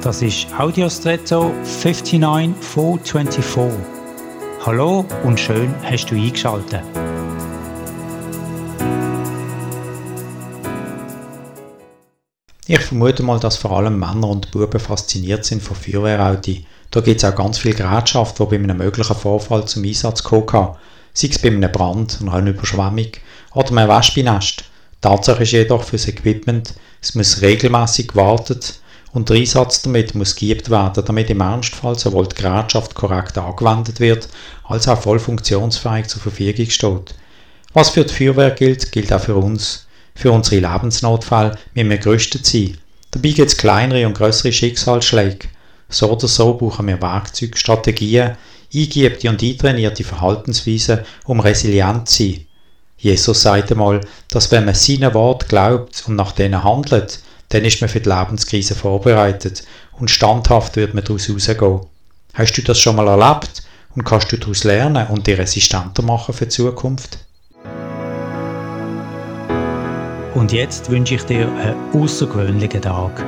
Das ist Audiostretto 59424. Hallo und schön hast du eingeschaltet. Ich vermute mal, dass vor allem Männer und Buben fasziniert sind von Feuerwehrautos. Da gibt es auch ganz viel Gerätschaft, die bei einem möglichen Vorfall zum Einsatz kommen kann. Sei es bei einem Brand, einer Überschwemmung oder einem Wespennest. Tatsache ist jedoch für das Equipment, es muss regelmäßig gewartet und der Einsatz damit muss geübt werden, damit im Ernstfall sowohl die Gerätschaft korrekt angewendet wird, als auch voll funktionsfähig zur Verfügung steht. Was für die Feuerwehr gilt, gilt auch für uns. Für unsere Lebensnotfälle müssen wir gerüstet sein. Dabei gibt es kleinere und größere Schicksalsschläge. So oder so brauchen wir Werkzeuge, Strategien, eingeübte und eintrainierte Verhaltensweisen, um resilient zu sein. Jesus sagte mal, dass wenn man seinem Wort glaubt und nach denen handelt, dann ist man für die Lebenskrise vorbereitet und standhaft wird man daraus rausgehen. Hast du das schon mal erlebt und kannst du daraus lernen und dich resistenter machen für die Zukunft? Und jetzt wünsche ich dir einen außergewöhnlichen Tag.